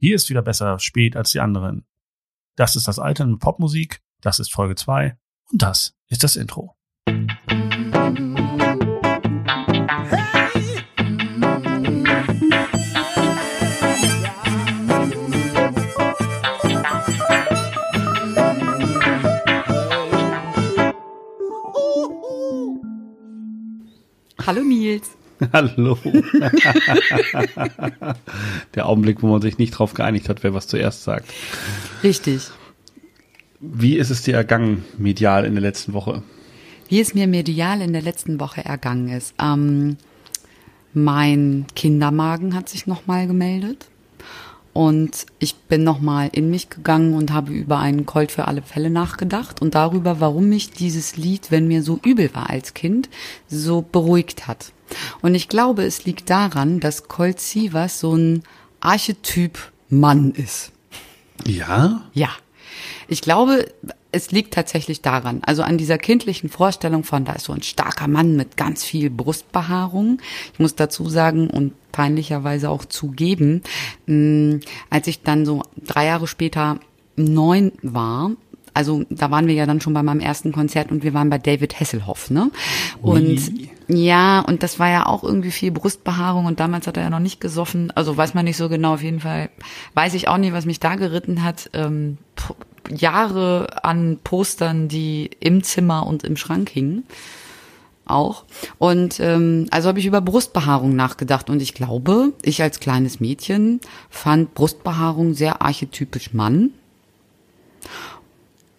Hier ist wieder besser spät als die anderen. Das ist das Alter mit Popmusik, das ist Folge 2 und das ist das Intro. Hallo Nils. Hallo. Der Augenblick, wo man sich nicht drauf geeinigt hat, wer was zuerst sagt. Richtig. Wie ist es dir ergangen, medial in der letzten Woche? Wie es mir medial in der letzten Woche ergangen ist. Ähm, mein Kindermagen hat sich nochmal gemeldet. Und ich bin nochmal in mich gegangen und habe über einen Colt für alle Fälle nachgedacht und darüber, warum mich dieses Lied, wenn mir so übel war als Kind, so beruhigt hat. Und ich glaube, es liegt daran, dass Colt Sievers so ein Archetyp Mann ist. Ja? Ja. Ich glaube, es liegt tatsächlich daran, also an dieser kindlichen Vorstellung von, da ist so ein starker Mann mit ganz viel Brustbehaarung. Ich muss dazu sagen und peinlicherweise auch zugeben, als ich dann so drei Jahre später neun war, also da waren wir ja dann schon bei meinem ersten Konzert und wir waren bei David Hasselhoff, ne? Und Ui. ja, und das war ja auch irgendwie viel Brustbehaarung und damals hat er ja noch nicht gesoffen. Also weiß man nicht so genau, auf jeden Fall weiß ich auch nicht, was mich da geritten hat. Ähm, Jahre an Postern, die im Zimmer und im Schrank hingen. Auch. Und ähm, also habe ich über Brustbehaarung nachgedacht und ich glaube, ich als kleines Mädchen fand Brustbehaarung sehr archetypisch Mann.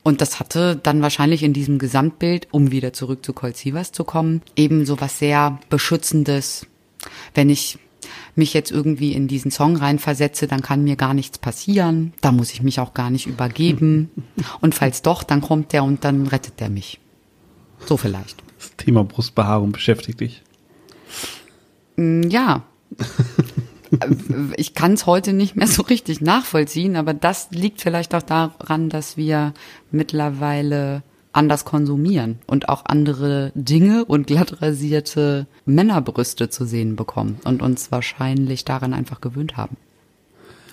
Und das hatte dann wahrscheinlich in diesem Gesamtbild, um wieder zurück zu Colt Sievers zu kommen, eben so was sehr Beschützendes. Wenn ich mich jetzt irgendwie in diesen Song reinversetze, dann kann mir gar nichts passieren. Da muss ich mich auch gar nicht übergeben. Und falls doch, dann kommt der und dann rettet der mich. So vielleicht. Das Thema Brustbehaarung beschäftigt dich. Mm, Ja. Ich kann es heute nicht mehr so richtig nachvollziehen, aber das liegt vielleicht auch daran, dass wir mittlerweile anders konsumieren und auch andere Dinge und glatt rasierte Männerbrüste zu sehen bekommen und uns wahrscheinlich daran einfach gewöhnt haben.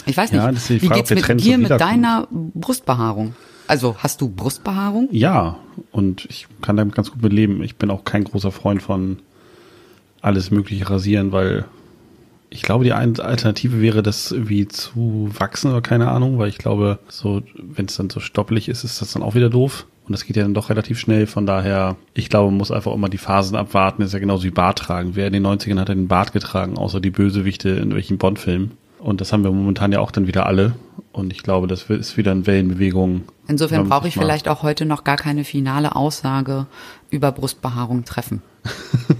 Ich weiß nicht, Ja, das ist die wie Frage, geht's ob der mit dir mit deiner Brustbehaarung? Also hast du Brustbehaarung? Ja, und ich kann damit ganz gut leben. Ich bin auch kein großer Freund von alles mögliche rasieren, weil ich glaube, die eine Alternative wäre, das irgendwie zu wachsen oder keine Ahnung, weil ich glaube, so, wenn es dann so stoppelig ist, ist das dann auch wieder doof. Und das geht ja dann doch relativ schnell. Von daher, ich glaube, man muss einfach immer die Phasen abwarten. Das ist ja genauso wie Bart tragen. Wer in den 90ern hat den Bart getragen, außer die Bösewichte in welchen Bond-Filmen. Und das haben wir momentan ja auch dann wieder alle. Und ich glaube, das ist wieder in Wellenbewegung. Insofern brauche ich vielleicht auch heute noch gar keine finale Aussage über Brustbehaarung treffen.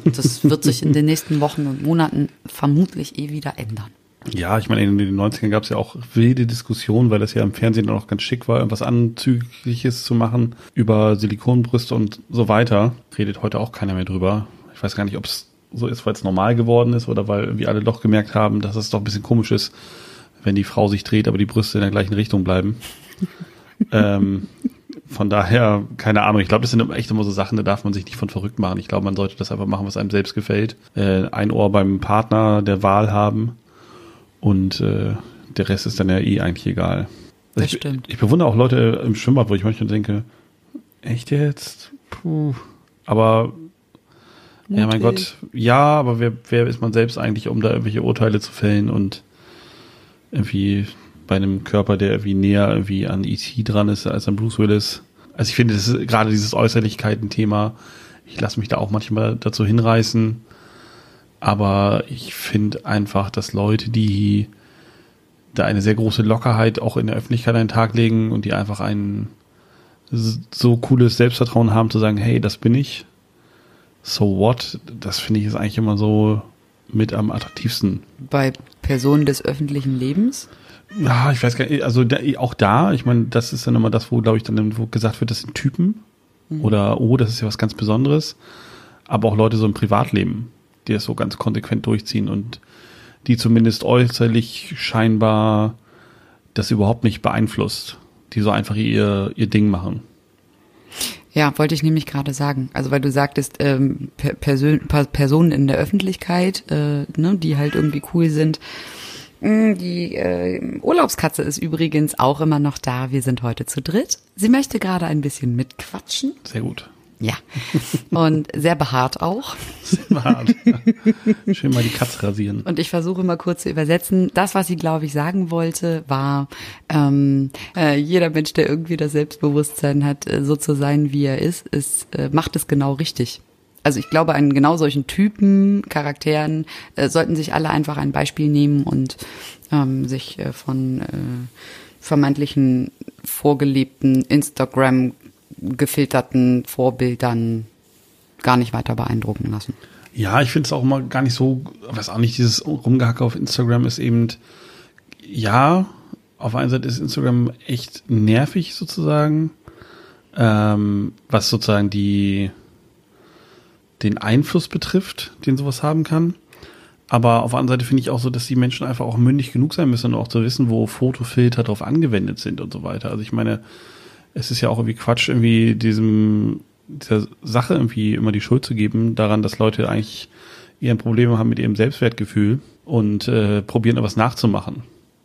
Das wird sich in den nächsten Wochen und Monaten vermutlich eh wieder ändern. Ja, ich meine, in den 90ern gab es ja auch wilde Diskussionen, weil das ja im Fernsehen auch ganz schick war, irgendwas Anzügliches zu machen über Silikonbrüste und so weiter. Redet heute auch keiner mehr drüber. Ich weiß gar nicht, ob es so ist, weil es normal geworden ist oder weil irgendwie alle doch gemerkt haben, dass es doch ein bisschen komisch ist, wenn die Frau sich dreht, aber die Brüste in der gleichen Richtung bleiben. ähm, von daher, keine Ahnung, ich glaube, das sind echt immer so Sachen, da darf man sich nicht von verrückt machen. Ich glaube, man sollte das einfach machen, was einem selbst gefällt. Äh, ein Ohr beim Partner der Wahl haben und äh, der Rest ist dann ja eh eigentlich egal. Das ich, stimmt. Ich bewundere auch Leute im Schwimmbad, wo ich manchmal denke, echt jetzt? Puh. Aber ja, mein. Gott, ja, aber wer, wer ist man selbst eigentlich, um da irgendwelche Urteile zu fällen und irgendwie bei einem Körper, der irgendwie näher irgendwie an E.T. dran ist als an Bruce Willis. Also ich finde, das ist gerade dieses Äußerlichkeiten-Thema. Ich lasse mich da auch manchmal dazu hinreißen. Aber ich finde einfach, dass Leute, die da eine sehr große Lockerheit auch in der Öffentlichkeit an den Tag legen und die einfach ein so cooles Selbstvertrauen haben zu sagen, hey, das bin ich. So what? Das finde ich ist eigentlich immer so mit am attraktivsten. Bei Personen des öffentlichen Lebens? Ja, ich weiß gar nicht, also da, auch da, ich meine, das ist dann immer das, wo, glaube ich, dann irgendwo gesagt wird, das sind Typen oder oh, das ist ja was ganz Besonderes. Aber auch Leute so im Privatleben, die das so ganz konsequent durchziehen und die zumindest äußerlich scheinbar das überhaupt nicht beeinflusst. Die so einfach ihr, ihr Ding machen. Ja, wollte ich nämlich gerade sagen. Also weil du sagtest, ähm, per Persön per Personen in der Öffentlichkeit, äh, ne, die halt irgendwie cool sind. Mm, Die äh, Urlaubskatze ist übrigens auch immer noch da. Wir sind heute zu dritt. Sie möchte gerade ein bisschen mitquatschen. Sehr gut. Ja. Und sehr behaart auch. Hart. Schön mal die Katze rasieren. Und ich versuche mal kurz zu übersetzen. Das, was sie, glaube ich, sagen wollte, war, ähm, äh, jeder Mensch, der irgendwie das Selbstbewusstsein hat, äh, so zu sein, wie er ist, ist äh, macht es genau richtig. Also ich glaube, an genau solchen Typen, Charakteren äh, sollten sich alle einfach ein Beispiel nehmen und ähm, sich äh, von äh, vermeintlichen vorgelebten Instagram gefilterten Vorbildern gar nicht weiter beeindrucken lassen. Ja, ich finde es auch immer gar nicht so, weiß auch nicht, dieses Rumgehacke auf Instagram ist eben, ja, auf einer Seite ist Instagram echt nervig sozusagen, ähm, was sozusagen die, den Einfluss betrifft, den sowas haben kann. Aber auf der anderen Seite finde ich auch so, dass die Menschen einfach auch mündig genug sein müssen und auch zu wissen, wo Fotofilter drauf angewendet sind und so weiter. Also ich meine, es ist ja auch irgendwie Quatsch, irgendwie diesem, dieser Sache irgendwie immer die Schuld zu geben, daran, dass Leute eigentlich eher Probleme haben mit ihrem Selbstwertgefühl und äh, probieren, etwas nachzumachen.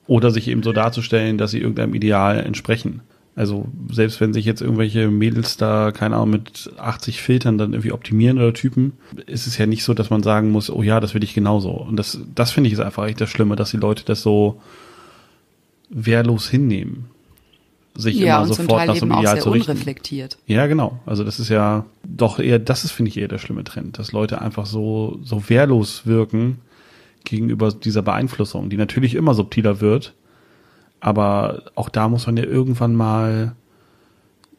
Oder sich eben so darzustellen, dass sie irgendeinem Ideal entsprechen. Also selbst wenn sich jetzt irgendwelche Mädels da, keine Ahnung, mit 80 Filtern dann irgendwie optimieren oder Typen, ist es ja nicht so, dass man sagen muss, oh ja, das will ich genauso. Und das, das finde ich ist einfach echt das Schlimme, dass die Leute das so wehrlos hinnehmen. Sich ja, immer sofort nach so einem Ideal zu richten. unreflektiert. Ja, genau. Also das ist ja doch eher, das ist, finde ich, eher der schlimme Trend, dass Leute einfach so, so wehrlos wirken gegenüber dieser Beeinflussung, die natürlich immer subtiler wird. Aber auch da muss man ja irgendwann mal,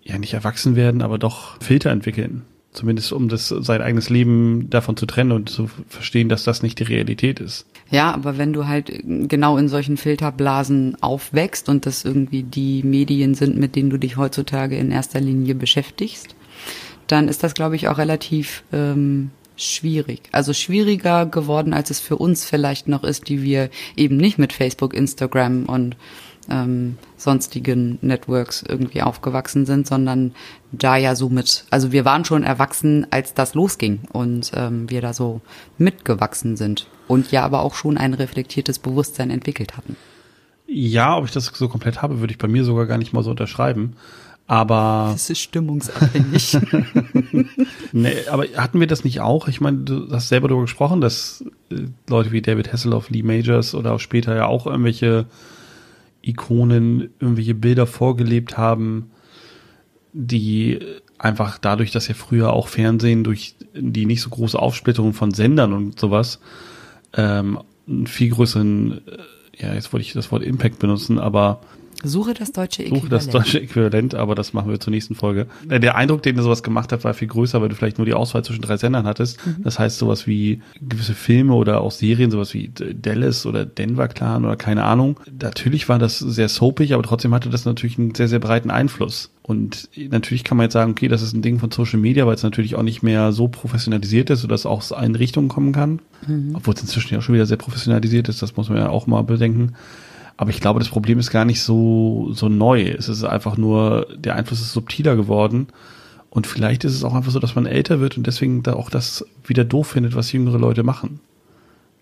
ja, nicht erwachsen werden, aber doch Filter entwickeln. Zumindest um das, sein eigenes Leben davon zu trennen und zu verstehen, dass das nicht die Realität ist. Ja, aber wenn du halt genau in solchen Filterblasen aufwächst und das irgendwie die Medien sind, mit denen du dich heutzutage in erster Linie beschäftigst, dann ist das, glaube ich, auch relativ ähm, schwierig. Also schwieriger geworden, als es für uns vielleicht noch ist, die wir eben nicht mit Facebook, Instagram und ähm, sonstigen Networks irgendwie aufgewachsen sind, sondern da ja so mit, also wir waren schon erwachsen, als das losging und ähm, wir da so mitgewachsen sind und ja aber auch schon ein reflektiertes Bewusstsein entwickelt hatten. Ja, ob ich das so komplett habe, würde ich bei mir sogar gar nicht mal so unterschreiben. Aber Das ist stimmungsabhängig. Nee, aber hatten wir das nicht auch? Ich meine, du hast selber darüber gesprochen, dass äh, Leute wie David Hasselhoff, Lee Majors oder auch später ja auch irgendwelche Ikonen, irgendwelche Bilder vorgelebt haben, die einfach dadurch, dass ja früher auch Fernsehen durch die nicht so große Aufsplitterung von Sendern und sowas ähm, einen viel größeren, äh, ja, jetzt wollte ich das Wort Impact benutzen, aber Suche das deutsche suche das Äquivalent. deutsche Äquivalent, aber das machen wir zur nächsten Folge. Äh, Der Eindruck, den sowas gemacht hat, war viel größer, weil du vielleicht nur die Auswahl zwischen drei Sendern hattest. Das heißt, sowas wie gewisse Filme oder auch Serien, sowas wie Dallas oder Denver Clan oder keine Ahnung. Natürlich war das sehr soapig, aber trotzdem hatte das natürlich einen sehr, sehr breiten Einfluss. Und natürlich kann man jetzt sagen, okay, das ist ein Ding von Social Media, weil es natürlich auch nicht mehr so professionalisiert ist, sodass es auch aus allen Richtungen kommen kann. Obwohl es inzwischen ja auch schon wieder sehr professionalisiert ist, das muss man ja auch mal bedenken. Aber ich glaube, das Problem ist gar nicht so, so neu. Es ist einfach nur, der Einfluss ist subtiler geworden. Und vielleicht ist es auch einfach so, dass man älter wird und deswegen da auch das wieder doof findet, was jüngere Leute machen.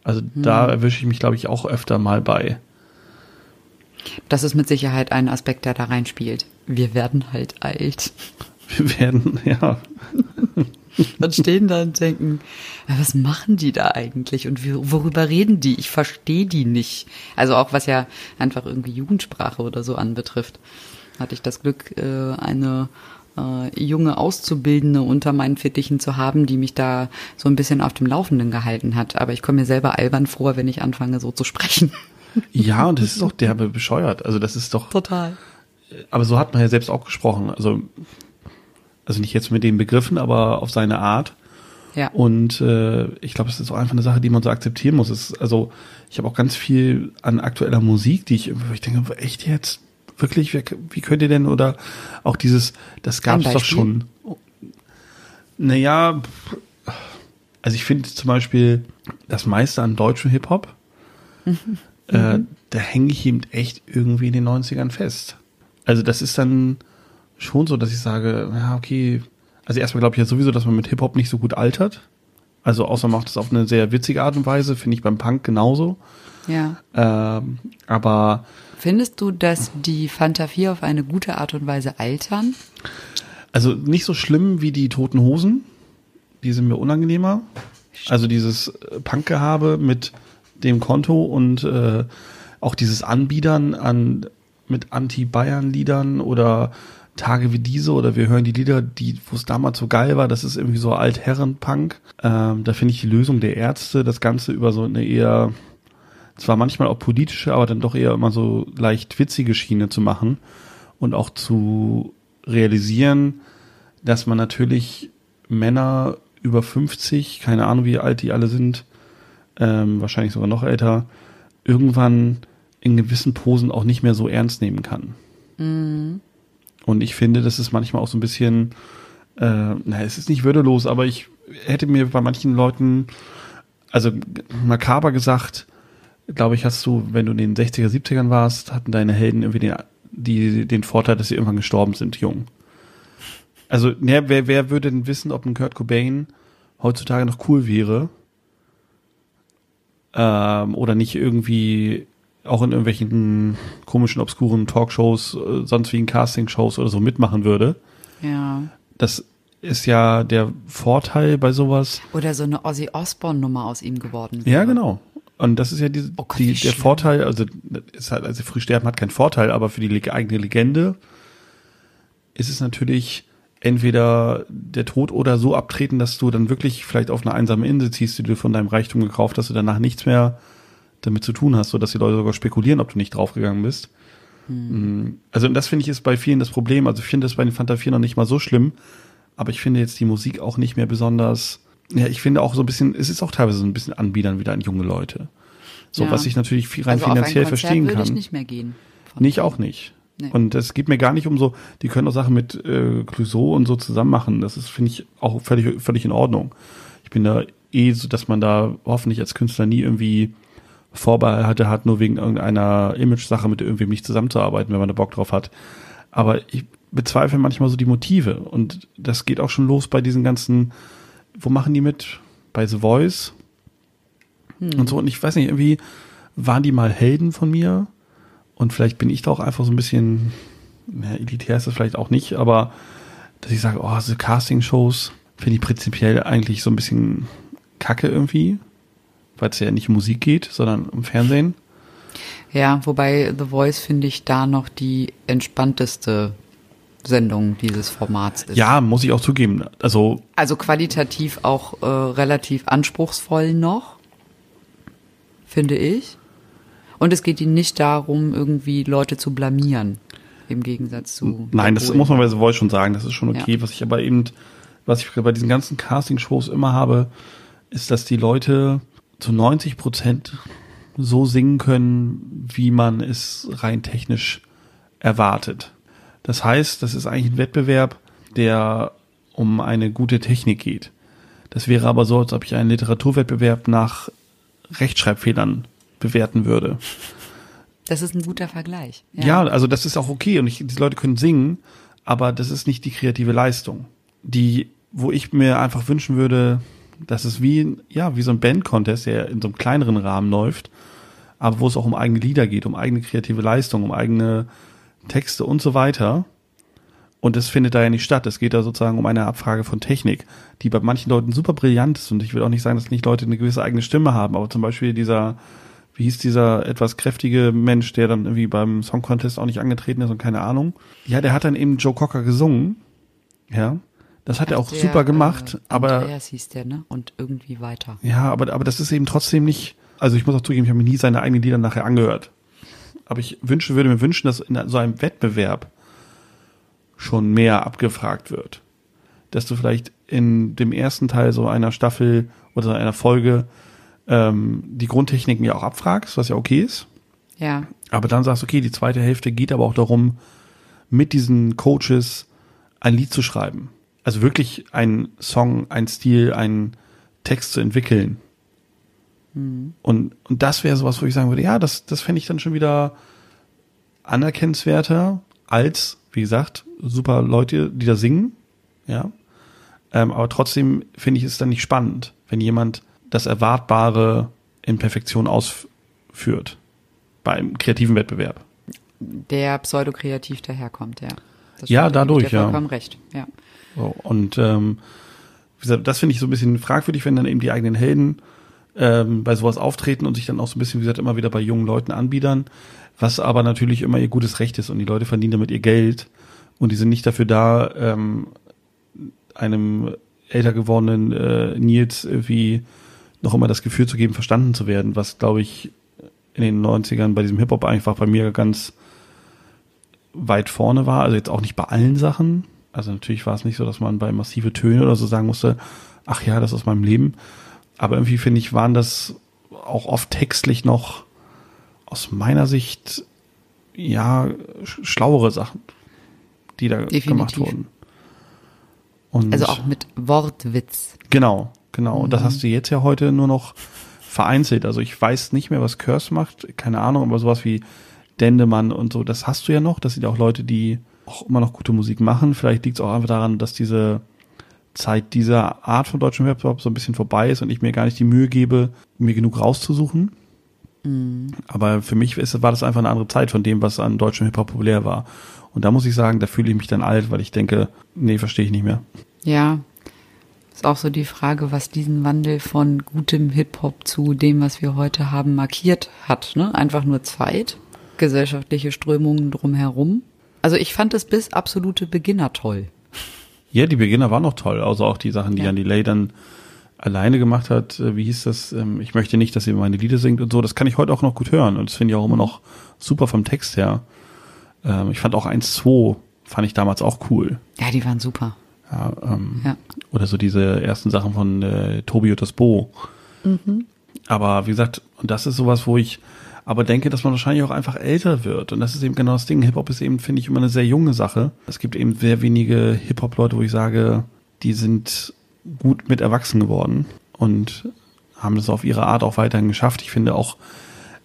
Also da erwische ich mich, glaube ich, auch öfter mal bei. Das ist mit Sicherheit ein Aspekt, der da reinspielt. Wir werden halt alt. Wir werden, ja, Und stehen da und denken, "Ja, was machen die da eigentlich und worüber reden die? Ich verstehe die nicht. Also auch was ja einfach irgendwie Jugendsprache oder so anbetrifft, hatte ich das Glück, äh, eine äh, junge Auszubildende unter meinen Fittichen zu haben, die mich da so ein bisschen auf dem Laufenden gehalten hat. Aber ich komme mir selber albern vor, wenn ich anfange, so zu sprechen. ja, und das ist doch derbe bescheuert. Also das ist doch, Total. aber so hat man ja selbst auch gesprochen. Also, also nicht jetzt mit den Begriffen, aber auf seine Art. Ja. Und äh, ich glaube, es ist auch einfach eine Sache, die man so akzeptieren muss. Es also ich habe auch ganz viel an aktueller Musik, die ich, ich denke, echt jetzt? Wirklich? Wer, wie könnt ihr denn? Oder auch dieses, das gab es doch schon. Naja, also ich finde zum Beispiel das meiste an deutschem Hip-Hop, äh, da hänge ich eben echt irgendwie in den 90ern fest. Also das ist dann schon so, dass ich sage, ja, okay, also erstmal glaube ich ja sowieso, dass man mit Hip-Hop nicht so gut altert. Also außer man macht es auf eine sehr witzige Art und Weise, finde ich beim Punk genauso. Ja. Ähm, aber Findest du, dass die Fanta 4 auf eine gute Art und Weise altern? Also nicht so schlimm wie die toten Hosen. Die sind mir unangenehmer. Also dieses äh, Punkgehabe mit dem Konto und äh, auch dieses Anbiedern an mit Anti-Bayern-Liedern oder Tage wie diese oder wir hören die Lieder, die, wo es damals so geil war, das ist irgendwie so Altherren-Punk. Ähm, da finde ich die Lösung der Ärzte, das Ganze über so eine eher, zwar manchmal auch politische, aber dann doch eher immer so leicht witzige Schiene zu machen und auch zu realisieren, dass man natürlich Männer über 50, keine Ahnung wie alt die alle sind, ähm, wahrscheinlich sogar noch älter, irgendwann in gewissen Posen auch nicht mehr so ernst nehmen kann. Und ich finde, das ist manchmal auch so ein bisschen, äh, na, es ist nicht würdelos, aber ich hätte mir bei manchen Leuten, also makaber gesagt, glaube ich, hast du, wenn du in den 60er, 70ern warst, hatten deine Helden irgendwie den, die, den Vorteil, dass sie irgendwann gestorben sind, jung. Also, ne, wer, wer würde denn wissen, ob ein Kurt Cobain heutzutage noch cool wäre? Ähm, oder nicht irgendwie auch in irgendwelchen komischen, obskuren Talkshows, äh, sonst wie in Castingshows oder so mitmachen würde. Ja. Das ist ja der Vorteil bei sowas. Oder so eine Ozzy Osbourne-Nummer aus ihm geworden Ja, genau. Und das ist ja die, Oh Gott, die, der schlimm. Vorteil, also ist halt, also früh sterben hat keinen Vorteil, aber für die eigene Legende ist es natürlich entweder der Tod oder so abtreten, dass du dann wirklich vielleicht auf eine einsame Insel ziehst, die du von deinem Reichtum gekauft hast und danach nichts mehr damit zu tun hast, sodass die Leute sogar spekulieren, ob du nicht draufgegangen bist. Mm, Also und das finde ich ist bei vielen das Problem. Also ich finde das bei den Fanta 4 noch nicht mal so schlimm, aber ich finde jetzt die Musik auch nicht mehr besonders. Ja, ich finde auch so ein bisschen, es ist auch teilweise so ein bisschen Anbiedern wieder an junge Leute. So, Ja. was ich natürlich rein also finanziell verstehen kann. ich nicht mehr gehen. Ich auch nicht. Nee. Und es geht mir gar nicht um so, die können auch Sachen mit äh, Clouseau und so zusammen machen. Das ist, finde ich, auch völlig, völlig in Ordnung. Ich bin da eh so, dass man da hoffentlich als Künstler nie irgendwie Vorbehalte hat, nur wegen irgendeiner Image-Sache mit irgendwem nicht zusammenzuarbeiten, wenn man da Bock drauf hat. Aber ich bezweifle manchmal so die Motive. Und das geht auch schon los bei diesen ganzen, wo machen die mit? Bei The Voice und so. Und ich weiß nicht, irgendwie waren die mal Helden von mir. Und vielleicht bin ich da auch einfach so ein bisschen, na, elitär ist das vielleicht auch nicht, aber dass ich sage, oh, diese Casting-Shows finde ich prinzipiell eigentlich so ein bisschen kacke irgendwie, weil es ja nicht um Musik geht, sondern um Fernsehen. Ja, wobei The Voice finde ich da noch die entspannteste Sendung dieses Formats ist. Ja, muss ich auch zugeben. Also, Also qualitativ auch äh, relativ anspruchsvoll noch, finde ich. Und es geht ihnen nicht darum, irgendwie Leute zu blamieren. Im Gegensatz zu. nein, das Polen. muss man bei The Voice schon sagen, das ist schon okay. Ja. Was ich aber eben, was ich bei diesen ganzen Casting-Shows immer habe, ist, dass die Leute zu 90 Prozent so singen können, wie man es rein technisch erwartet. Das heißt, das ist eigentlich ein Wettbewerb, der um eine gute Technik geht. Das wäre aber so, als ob ich einen Literaturwettbewerb nach Rechtschreibfehlern bewerten würde. Das ist ein guter Vergleich. Ja, also das ist auch okay und ich, die Leute können singen, aber das ist nicht die kreative Leistung. Die, wo ich mir einfach wünschen würde, dass es wie, ja, wie so ein Band-Contest, der in so einem kleineren Rahmen läuft, aber wo es auch um eigene Lieder geht, um eigene kreative Leistung, um eigene Texte und so weiter. Und das findet da ja nicht statt. Es geht da sozusagen um eine Abfrage von Technik, die bei manchen Leuten super brillant ist. Und ich will auch nicht sagen, dass nicht Leute eine gewisse eigene Stimme haben, aber zum Beispiel dieser, wie hieß dieser etwas kräftige Mensch, der dann irgendwie beim Song Contest auch nicht angetreten ist und keine Ahnung. Ja, der hat dann eben Joe Cocker gesungen. Ja. Das hat er auch Der, super gemacht, äh, aber Andreas hieß der, ne? Und irgendwie weiter. ja, aber, aber das ist eben trotzdem nicht, also ich muss auch zugeben, ich habe mir nie seine eigenen Lieder nachher angehört. Aber ich wünsche, würde mir wünschen, dass in so einem Wettbewerb schon mehr abgefragt wird. Dass du vielleicht in dem ersten Teil so einer Staffel oder einer Folge ähm, die Grundtechniken ja auch abfragst, was ja okay ist. Ja. Aber dann sagst, okay, die zweite Hälfte geht aber auch darum, mit diesen Coaches ein Lied zu schreiben. Also wirklich einen Song, einen Stil, einen Text zu entwickeln. Und, und das wäre sowas, wo ich sagen würde, ja, das, das fände ich dann schon wieder anerkennenswerter als, wie gesagt, super Leute, die da singen. Ja. Ähm, aber trotzdem finde ich es dann nicht spannend, wenn jemand das Erwartbare in Perfektion ausführt führt. Beim kreativen Wettbewerb. Der pseudokreativ daherkommt, ja. Das ja, dadurch, ja. vollkommen recht, ja. So, und ähm, wie gesagt, das finde ich so ein bisschen fragwürdig, wenn dann eben die eigenen Helden ähm, bei sowas auftreten und sich dann auch so ein bisschen, wie gesagt, immer wieder bei jungen Leuten anbiedern, was aber natürlich immer ihr gutes Recht ist und die Leute verdienen damit ihr Geld und die sind nicht dafür da, ähm, einem älter gewordenen äh, Nils irgendwie noch immer das Gefühl zu geben, verstanden zu werden, was glaube ich in den 90ern bei diesem Hip-Hop einfach bei mir ganz weit vorne war. Also jetzt auch nicht bei allen Sachen. Also natürlich war es nicht so, dass man bei massive Töne oder so sagen musste, ach ja, das ist meinem Leben. Aber irgendwie finde ich, waren das auch oft textlich noch aus meiner Sicht ja schlauere Sachen, die da Definitiv. gemacht wurden. Und also auch mit Wortwitz. Genau, genau. Mhm. Und das mhm. hast du jetzt ja heute nur noch vereinzelt. Also ich weiß nicht mehr, was Curse macht, keine Ahnung, aber sowas wie Dendemann und so, das hast du ja noch. Das sind auch Leute, die auch immer noch gute Musik machen. Vielleicht liegt es auch einfach daran, dass diese Zeit dieser Art von deutschem Hip-Hop so ein bisschen vorbei ist und ich mir gar nicht die Mühe gebe, mir genug rauszusuchen. Mhm. Aber für mich ist, war das einfach eine andere Zeit von dem, was an deutschem Hip-Hop populär war. Und da muss ich sagen, da fühle ich mich dann alt, weil ich denke, nee, verstehe ich nicht mehr. Ja, ist auch so die Frage, was diesen Wandel von gutem Hip-Hop zu dem, was wir heute haben, markiert hat. Ne? Einfach nur Zeit, gesellschaftliche Strömungen drumherum. Also ich fand es bis absolute Beginner toll. Ja, die Beginner waren noch toll. Also auch die Sachen, die ja. Jan Delay dann alleine gemacht hat. Äh, wie hieß das? Ähm, ich möchte nicht, dass sie meine Lieder singt und so. Das kann ich heute auch noch gut hören. Und das finde ich auch immer noch super vom Text her. Ähm, ich fand auch 1-2 fand ich damals auch cool. Ja, die waren super. Ja, ähm, ja. Oder so diese ersten Sachen von äh, Tobi und das Bo. Mhm. Aber wie gesagt, und das ist sowas, wo ich aber denke, dass man wahrscheinlich auch einfach älter wird. Und das ist eben genau das Ding. Hip-Hop ist eben, finde ich, immer eine sehr junge Sache. Es gibt eben sehr wenige Hip-Hop-Leute, wo ich sage, die sind gut mit erwachsen geworden und haben das auf ihre Art auch weiterhin geschafft. Ich finde auch,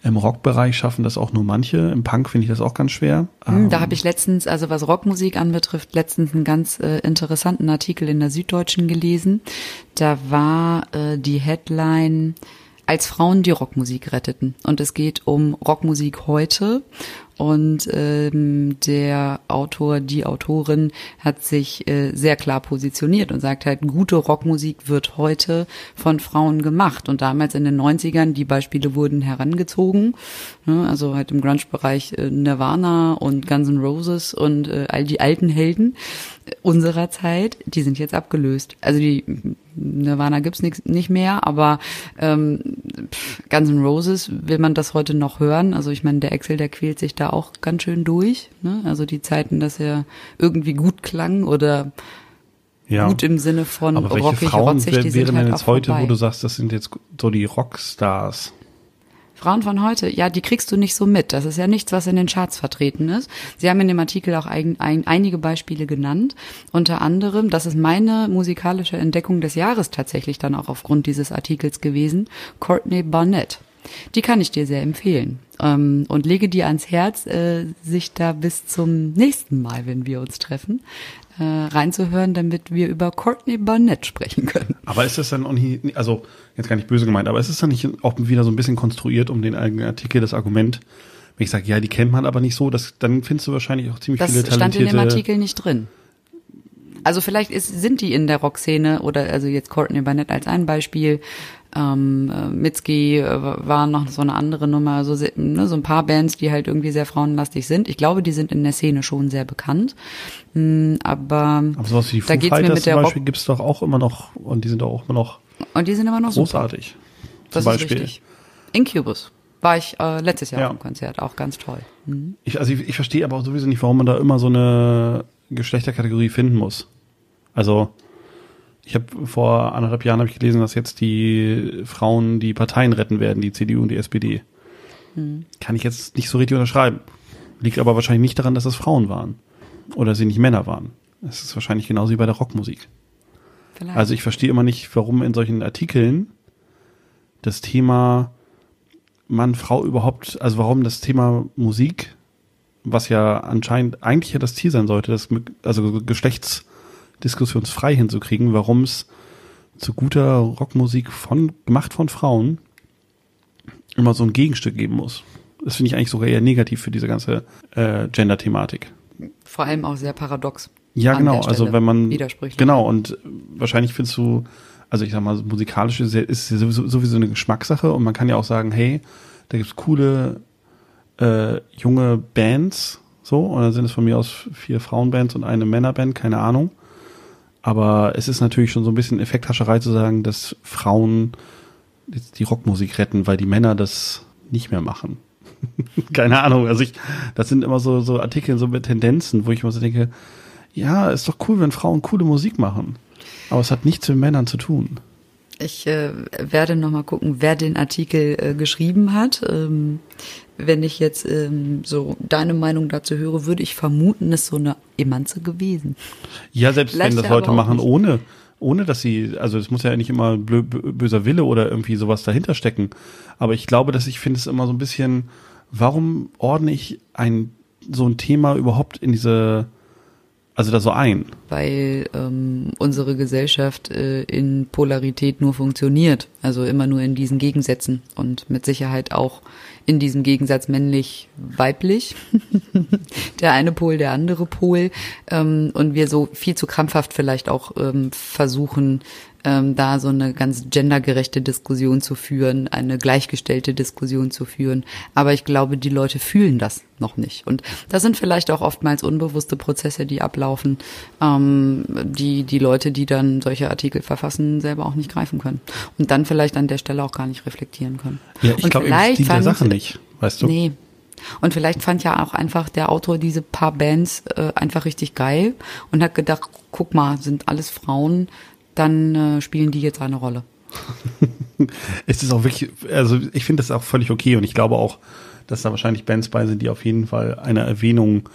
im Rockbereich schaffen das auch nur manche. Im Punk finde ich das auch ganz schwer. Hm, da ähm, habe ich letztens, also was Rockmusik anbetrifft, letztens einen ganz äh, interessanten Artikel in der Süddeutschen gelesen. Da war äh, die Headline als Frauen die Rockmusik retteten. Und es geht um Rockmusik heute und ähm, der Autor, die Autorin hat sich äh, sehr klar positioniert und sagt halt, gute Rockmusik wird heute von Frauen gemacht. Und damals in den 90ern, die Beispiele wurden herangezogen, ne, also halt im Grunge-Bereich äh, Nirvana und Guns N' Roses und äh, all die alten Helden unserer Zeit, die sind jetzt abgelöst. Also die Nirvana gibt's nicht, nicht mehr, aber ähm, Guns N' Roses will man das heute noch hören. Also ich meine, der Excel, der quält sich da auch ganz schön durch. Ne? Also die Zeiten, dass er irgendwie gut klang oder ja. gut im Sinne von aber welche rockig, Frauen rotzig, die wären halt jetzt heute, vorbei. wo du sagst, das sind jetzt so die Rockstars? Frauen von heute, ja, die kriegst du nicht so mit. Das ist ja nichts, was in den Charts vertreten ist. Sie haben in dem Artikel auch ein, ein, einige Beispiele genannt. Unter anderem, das ist meine musikalische Entdeckung des Jahres tatsächlich dann auch aufgrund dieses Artikels gewesen, Courtney Barnett. Die kann ich dir sehr empfehlen. Ähm, und lege dir ans Herz, äh, sich da bis zum nächsten Mal, wenn wir uns treffen, äh, reinzuhören, damit wir über Courtney Barnett sprechen können. Aber ist das dann auch nicht, also jetzt gar nicht böse gemeint, aber ist es dann nicht auch wieder so ein bisschen konstruiert um den eigenen Artikel, das Argument, wenn ich sage, ja, die kennt man aber nicht so, das, dann findest du wahrscheinlich auch ziemlich das viele talentierte... Das stand in dem Artikel nicht drin. Also vielleicht ist, sind die in der Rockszene oder also jetzt Courtney Barnett als ein Beispiel ähm, äh, Mitski äh, war noch so eine andere Nummer, so, ne, so ein paar Bands, die halt irgendwie sehr frauenlastig sind. Ich glaube, die sind in der Szene schon sehr bekannt. Mhm, aber, aber sowas wie die da geht's mir mit der zum Beispiel gibt's doch auch immer noch und die sind auch immer noch und die sind immer noch großartig. Super. Das Beispiel. ist richtig. Incubus war ich äh, letztes Jahr ja. im Konzert, auch ganz toll. Mhm. Ich, also ich, ich verstehe aber auch sowieso nicht, warum man da immer so eine Geschlechterkategorie finden muss. Also ich habe vor anderthalb Jahren habe ich gelesen, dass jetzt die Frauen die Parteien retten werden, die CDU und die SPD. Hm. Kann ich jetzt nicht so richtig unterschreiben. Liegt aber wahrscheinlich nicht daran, dass es Frauen waren oder sie nicht Männer waren. Es ist wahrscheinlich genauso wie bei der Rockmusik. Vielleicht. Also ich verstehe immer nicht, warum in solchen Artikeln das Thema Mann, Frau überhaupt, also warum das Thema Musik, was ja anscheinend eigentlich ja das Ziel sein sollte, das also Geschlechts diskussionsfrei hinzukriegen, warum es zu guter Rockmusik von, gemacht von Frauen, immer so ein Gegenstück geben muss. Das finde ich eigentlich sogar eher negativ für diese ganze äh, Gender-Thematik. Vor allem auch sehr paradox. Ja, genau. Also wenn man Widersprüchlich. genau und wahrscheinlich findest du, also ich sag mal, musikalisch ist ist sowieso, sowieso eine Geschmackssache und man kann ja auch sagen, hey, da gibt's coole äh, junge Bands, so und dann sind es von mir aus vier Frauenbands und eine Männerband, keine Ahnung. Aber es ist natürlich schon so ein bisschen Effekthascherei zu sagen, dass Frauen jetzt die Rockmusik retten, weil die Männer das nicht mehr machen. Keine Ahnung. Also ich, das sind immer so, so Artikel, so mit Tendenzen, wo ich immer so denke, ja, ist doch cool, wenn Frauen coole Musik machen. Aber es hat nichts mit Männern zu tun. Ich äh, werde noch mal gucken, wer den Artikel äh, geschrieben hat. Ähm, wenn ich jetzt ähm, so deine Meinung dazu höre, würde ich vermuten, es ist so eine Emanze gewesen. Ja, selbst Vielleicht wenn das Leute machen, nicht. ohne, ohne dass sie, also es muss ja nicht immer blö, bö- böser Wille oder irgendwie sowas dahinter stecken. Aber ich glaube, dass ich finde es immer so ein bisschen, warum ordne ich ein, so ein Thema überhaupt in diese, also da so ein? weil ähm, unsere Gesellschaft äh, in Polarität nur funktioniert, also immer nur in diesen Gegensätzen und mit Sicherheit auch in diesem Gegensatz männlich-weiblich, der eine Pol, der andere Pol ähm, und wir so viel zu krampfhaft vielleicht auch ähm, versuchen, ähm, da so eine ganz gendergerechte Diskussion zu führen, eine gleichgestellte Diskussion zu führen. Aber ich glaube, die Leute fühlen das noch nicht. Und das sind vielleicht auch oftmals unbewusste Prozesse, die ablaufen, ähm, die die Leute, die dann solche Artikel verfassen, selber auch nicht greifen können. Und dann vielleicht an der Stelle auch gar nicht reflektieren können. Ja, ich Und glaube, der fand- Sache nicht, weißt du? Nee. Und vielleicht fand ja auch einfach der Autor diese paar Bands äh, einfach richtig geil und hat gedacht, guck mal, sind alles Frauen, dann äh, spielen die jetzt eine Rolle. Es ist auch wirklich, also ich finde das auch völlig okay und ich glaube auch, dass da wahrscheinlich Bands bei sind, die auf jeden Fall einer Erwähnung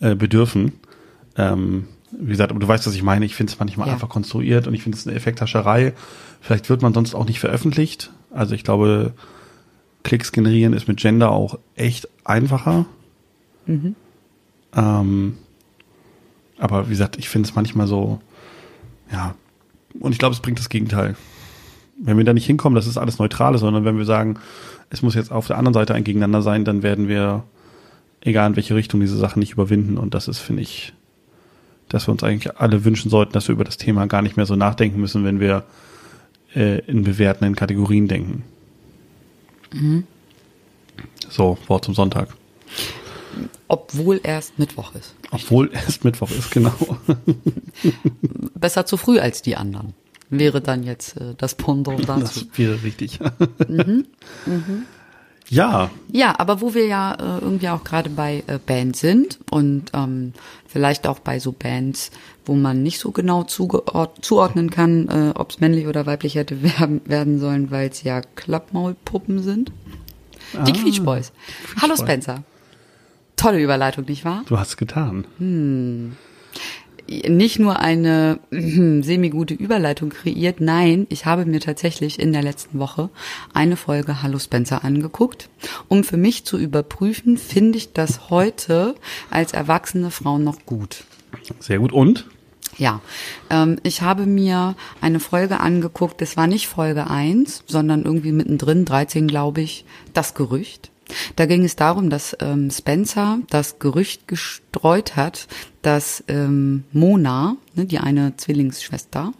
äh, bedürfen. Ähm, wie gesagt, aber du weißt, was ich meine. Ich finde es manchmal Ja. einfach konstruiert und ich finde es eine Effekthascherei. Vielleicht wird man sonst auch nicht veröffentlicht. Also ich glaube, Klicks generieren ist mit Gender auch echt einfacher. Ähm, aber wie gesagt, ich finde es manchmal so, ja, und ich glaube, es bringt das Gegenteil. Wenn wir da nicht hinkommen, dass es alles neutral ist, sondern wenn wir sagen, es muss jetzt auf der anderen Seite ein Gegeneinander sein, dann werden wir, egal in welche Richtung, diese Sachen nicht überwinden. Und das ist, finde ich, dass wir uns eigentlich alle wünschen sollten, dass wir über das Thema gar nicht mehr so nachdenken müssen, wenn wir äh, in bewertenden Kategorien denken. So, Wort zum Sonntag. Obwohl erst Mittwoch ist. Obwohl erst Mittwoch ist, genau. Besser zu früh als die anderen. Wäre dann jetzt äh, das Pendant dazu. Das wäre richtig. Ja, Ja, aber wo wir ja äh, irgendwie auch gerade bei äh, Bands sind und ähm, vielleicht auch bei so Bands, wo man nicht so genau zuordnen kann, äh, ob es männlich oder weiblich hätte werden, werden sollen, weil es ja Klappmaulpuppen sind. Die Ah, Quietsch Boys. Hallo. Spencer. Tolle Überleitung, nicht wahr? du hast es getan. nicht nur eine semi-gute Überleitung kreiert, nein, ich habe mir tatsächlich in der letzten Woche eine Folge Hallo Spencer angeguckt, um für mich zu überprüfen, finde ich das heute als erwachsene Frau noch gut. Sehr gut. Und? Ja, ähm, ich habe mir eine Folge angeguckt, das war nicht Folge 1, sondern irgendwie mittendrin, 13 glaube ich, das Gerücht. Da ging es darum, dass ähm, Spencer das Gerücht gestreut hat, dass ähm, Mona, ne, die eine Zwillingsschwester,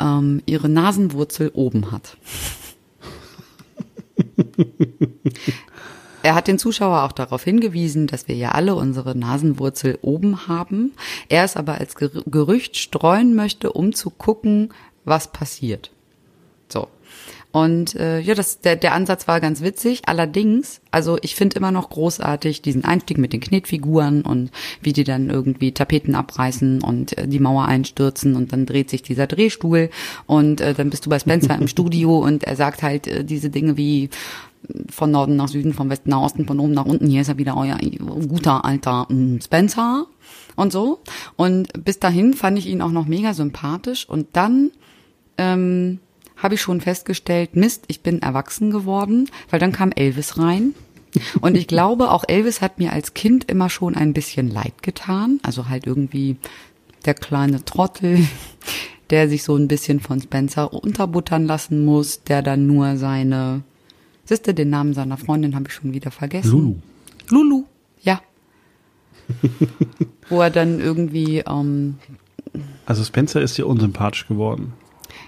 ähm, ihre Nasenwurzel oben hat. Er hat den Zuschauer auch darauf hingewiesen, dass wir ja alle unsere Nasenwurzel oben haben. Er es aber als Ger- Gerücht streuen möchte, um zu gucken, was passiert. So. Und äh, ja, das, der, der Ansatz war ganz witzig. Allerdings, also ich finde immer noch großartig diesen Einstieg mit den Knetfiguren und wie die dann irgendwie Tapeten abreißen und äh, die Mauer einstürzen und dann dreht sich dieser Drehstuhl und äh, dann bist du bei Spencer im Studio und er sagt halt äh, diese Dinge wie von Norden nach Süden, von Westen nach Osten, von oben nach unten. Hier ist er wieder euer guter alter mm, Spencer und so. Und bis dahin fand ich ihn auch noch mega sympathisch. Und dann ähm, habe ich schon festgestellt, Mist, ich bin erwachsen geworden, weil dann kam Elvis rein. Und ich glaube, auch Elvis hat mir als Kind immer schon ein bisschen leid getan. Also halt irgendwie der kleine Trottel, der sich so ein bisschen von Spencer unterbuttern lassen muss, der dann nur seine Siehste, den Namen seiner Freundin habe ich schon wieder vergessen. Lulu. Lulu, ja. Wo er dann irgendwie, ähm, Also Spencer ist dir unsympathisch geworden.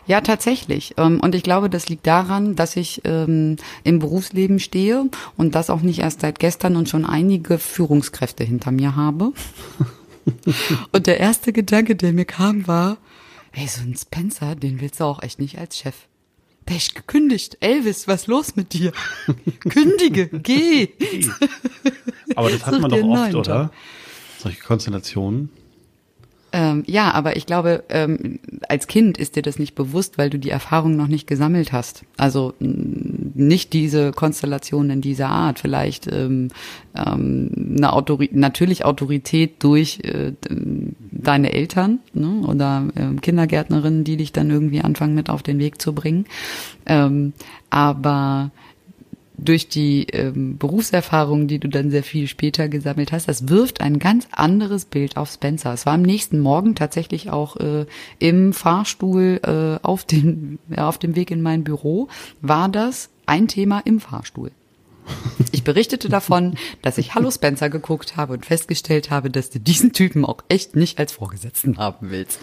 Ja, tatsächlich. Ähm, und ich glaube, das liegt daran, dass ich ähm, im Berufsleben stehe und das auch nicht erst seit gestern und schon einige Führungskräfte hinter mir habe. und der erste Gedanke, der mir kam, war, hey, so ein Spencer, den willst du auch echt nicht als Chef. Der ist gekündigt. Elvis, was los mit dir? Kündige, geh. Aber das hat man doch oft, neuen oder? Solche Konstellationen. Ähm, ja, aber ich glaube, ähm, als Kind ist dir das nicht bewusst, weil du die Erfahrung noch nicht gesammelt hast. Also mh, nicht diese Konstellation in dieser Art. Vielleicht ähm, ähm, eine Autori natürlich Autorität durch äh, deine Eltern ne? oder ähm, Kindergärtnerinnen, die dich dann irgendwie anfangen mit auf den Weg zu bringen. Ähm, aber durch die ähm, Berufserfahrung, die du dann sehr viel später gesammelt hast, das wirft ein ganz anderes Bild auf Spencer. Es war am nächsten Morgen tatsächlich auch äh, im Fahrstuhl äh, auf, den, ja, auf dem Weg in mein Büro, war das ein Thema im Fahrstuhl. Ich berichtete davon, dass ich Hallo Spencer geguckt habe und festgestellt habe, dass du diesen Typen auch echt nicht als Vorgesetzten haben willst.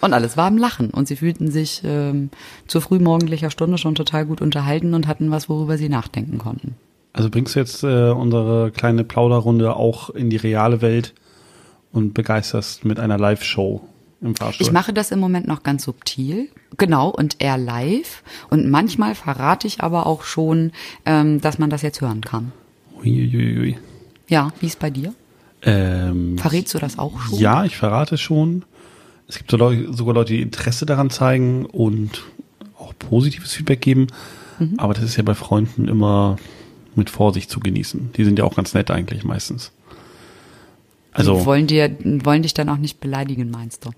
Und alles war im Lachen und sie fühlten sich ähm, zu frühmorgendlicher Stunde schon total gut unterhalten und hatten was, worüber sie nachdenken konnten. Also bringst du jetzt äh, unsere kleine Plauderrunde auch in die reale Welt und begeisterst mit einer Live-Show im Fahrstuhl? Ich mache das im Moment noch ganz subtil, genau, und eher live. Und manchmal verrate ich aber auch schon, ähm, dass man das jetzt hören kann. Uiuiui. Ja, wie ist bei dir? Ähm, Verrätst du das auch schon? Ja, ich verrate schon. Es gibt sogar Leute, die Interesse daran zeigen und auch positives Feedback geben. Mhm. Aber das ist ja bei Freunden immer mit Vorsicht zu genießen. Die sind ja auch ganz nett eigentlich meistens. Die Also wollen dir, wollen dich dann auch nicht beleidigen, meinst du?